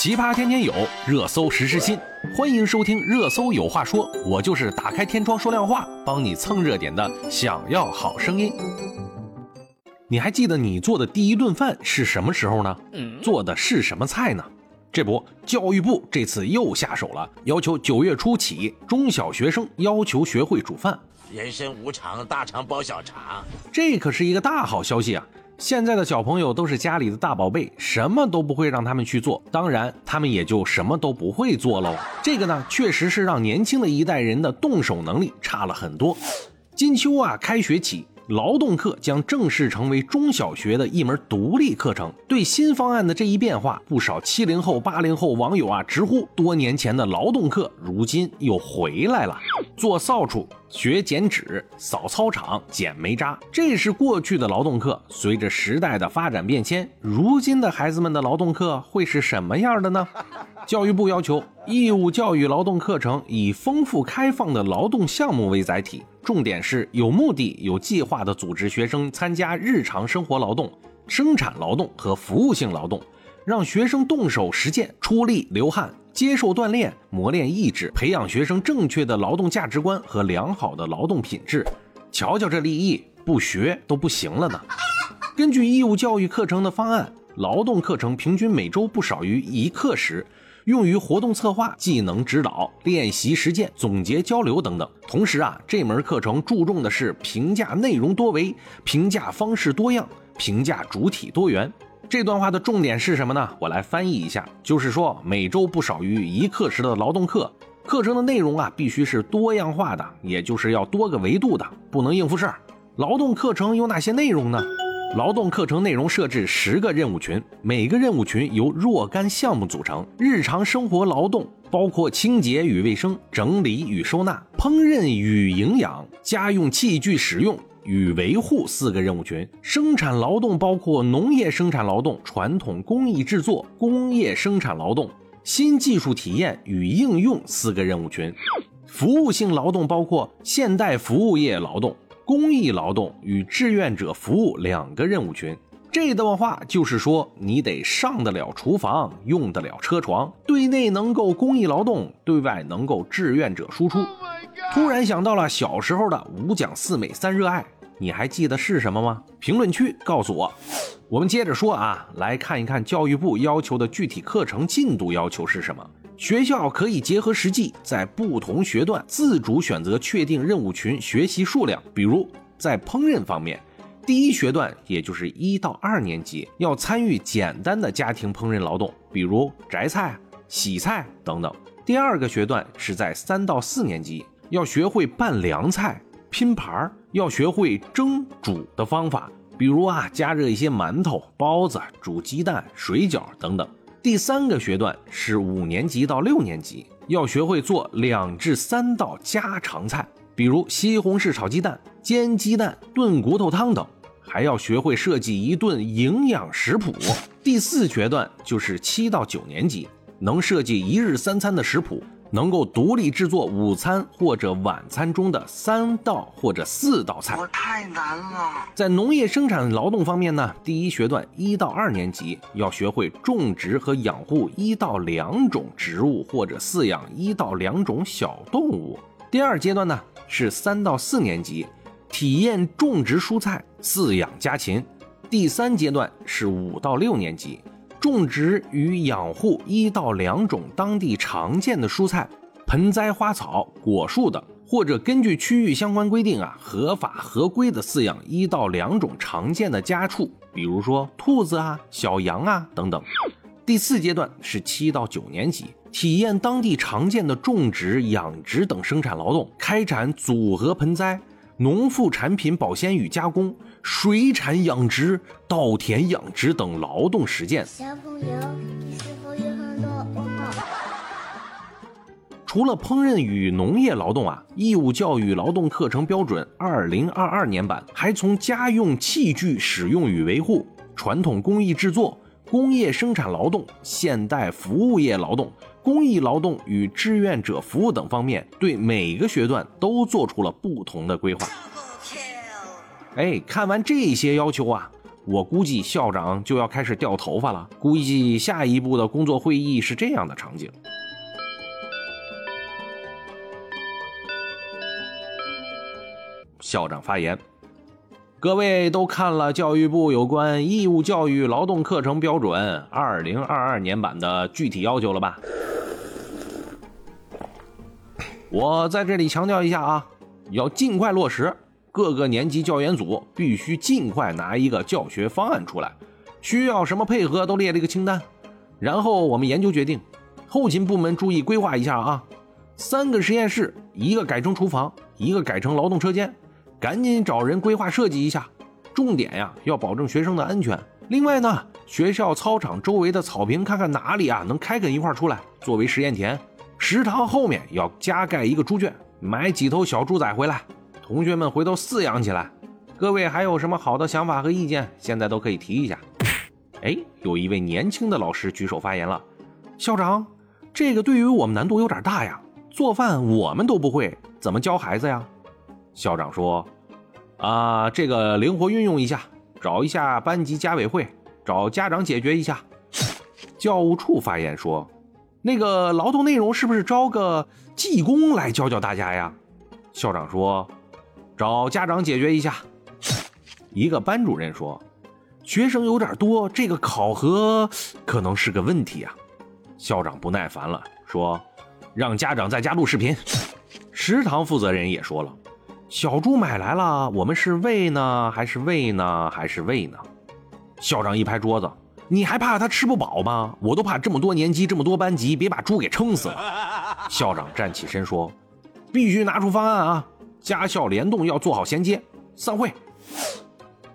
奇葩天天有，热搜时时新。欢迎收听《热搜有话说》，我就是打开天窗说亮话，帮你蹭热点的。想要好声音，你还记得你做的第一顿饭是什么时候呢？做的是什么菜呢？这不，教育部这次又下手了，要求九月初起，中小学生要求学会煮饭。人生无常，大肠包小肠，这可是一个大好消息啊！现在的小朋友都是家里的大宝贝，什么都不会让他们去做，当然他们也就什么都不会做喽。这个呢，确实是让年轻的一代人的动手能力差了很多。金秋啊，开学起。劳动课将正式成为中小学的一门独立课程。对新方案的这一变化，不少七零后、八零后网友啊直呼：多年前的劳动课如今又回来了。做扫帚、学剪纸、扫操场、捡煤渣，这是过去的劳动课。随着时代的发展变迁，如今的孩子们的劳动课会是什么样的呢？教育部要求，义务教育劳动课程以丰富开放的劳动项目为载体。重点是有目的、有计划地组织学生参加日常生活劳动、生产劳动和服务性劳动，让学生动手实践、出力流汗、接受锻炼、磨练意志，培养学生正确的劳动价值观和良好的劳动品质。瞧瞧这立意，不学都不行了呢。根据义务教育课程的方案，劳动课程平均每周不少于一课时。用于活动策划、技能指导、练习实践、总结交流等等。同时啊，这门课程注重的是评价内容多维、评价方式多样、评价主体多元。这段话的重点是什么呢？我来翻译一下，就是说每周不少于一课时的劳动课，课程的内容啊必须是多样化的，也就是要多个维度的，不能应付事儿。劳动课程有哪些内容呢？劳动课程内容设置十个任务群，每个任务群由若干项目组成。日常生活劳动包括清洁与卫生、整理与收纳、烹饪与营养、家用器具使用与维护四个任务群。生产劳动包括农业生产劳动、传统工艺制作、工业生产劳动、新技术体验与应用四个任务群。服务性劳动包括现代服务业劳动。公益劳动与志愿者服务两个任务群，这段话就是说，你得上得了厨房，用得了车床，对内能够公益劳动，对外能够志愿者输出。突然想到了小时候的五讲四美三热爱，你还记得是什么吗？评论区告诉我。我们接着说啊，来看一看教育部要求的具体课程进度要求是什么。学校可以结合实际，在不同学段自主选择确定任务群学习数量。比如，在烹饪方面，第一学段也就是一到二年级要参与简单的家庭烹饪劳动，比如摘菜、洗菜等等。第二个学段是在三到四年级，要学会拌凉菜、拼盘，要学会蒸煮的方法，比如啊加热一些馒头、包子、煮鸡蛋、水饺等等。第三个学段是五年级到六年级，要学会做两至三道家常菜，比如西红柿炒鸡蛋、煎鸡蛋、炖骨头汤等，还要学会设计一顿营养食谱。第四学段就是七到九年级，能设计一日三餐的食谱。能够独立制作午餐或者晚餐中的三道或者四道菜，我太难了。在农业生产劳动方面呢，第一学段一到二年级要学会种植和养护一到两种植物或者饲养一到两种小动物。第二阶段呢是三到四年级，体验种植蔬菜、饲养家禽。第三阶段是五到六年级。种植与养护一到两种当地常见的蔬菜、盆栽花草、果树等，或者根据区域相关规定啊，合法合规的饲养一到两种常见的家畜，比如说兔子啊、小羊啊等等。第四阶段是七到九年级，体验当地常见的种植、养殖等生产劳动，开展组合盆栽、农副产品保鲜与加工。水产养殖、稻田养殖等劳动实践。小朋友，你是否有很多问号？除了烹饪与农业劳动啊，义务教育劳动课程标准二零二二年版还从家用器具使用与维护、传统工艺制作、工业生产劳动、现代服务业劳动、公益劳动与志愿者服务等方面，对每个学段都做出了不同的规划。哎，看完这些要求啊，我估计校长就要开始掉头发了。估计下一步的工作会议是这样的场景。校长发言：各位都看了教育部有关义务教育劳动课程标准二零二二年版的具体要求了吧？我在这里强调一下啊，要尽快落实。各个年级教研组必须尽快拿一个教学方案出来，需要什么配合都列了一个清单，然后我们研究决定。后勤部门注意规划一下啊，三个实验室，一个改成厨房，一个改成劳动车间，赶紧找人规划设计一下。重点呀，要保证学生的安全。另外呢，学校操场周围的草坪，看看哪里啊能开垦一块出来作为实验田。食堂后面要加盖一个猪圈，买几头小猪仔回来。同学们回头饲养起来。各位还有什么好的想法和意见？现在都可以提一下。哎，有一位年轻的老师举手发言了。校长，这个对于我们难度有点大呀。做饭我们都不会，怎么教孩子呀？校长说：啊，这个灵活运用一下，找一下班级家委会，找家长解决一下。教务处发言说：那个劳动内容是不是招个技工来教教大家呀？校长说。找家长解决一下。一个班主任说：“学生有点多，这个考核可能是个问题啊。”校长不耐烦了，说：“让家长在家录视频。”食堂负责人也说了：“小猪买来了，我们是喂呢，还是喂呢，还是喂呢？”校长一拍桌子：“你还怕他吃不饱吗？我都怕这么多年级，这么多班级，别把猪给撑死了。”校长站起身说：“必须拿出方案啊！”家校联动要做好衔接，散会。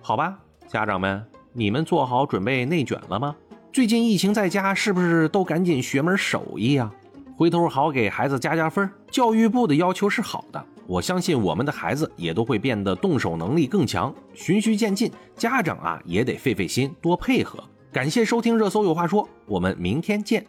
好吧，家长们，你们做好准备内卷了吗？最近疫情在家，是不是都赶紧学门手艺啊？回头好给孩子加加分。教育部的要求是好的，我相信我们的孩子也都会变得动手能力更强，循序渐进。家长啊，也得费费心，多配合。感谢收听热搜有话说，我们明天见。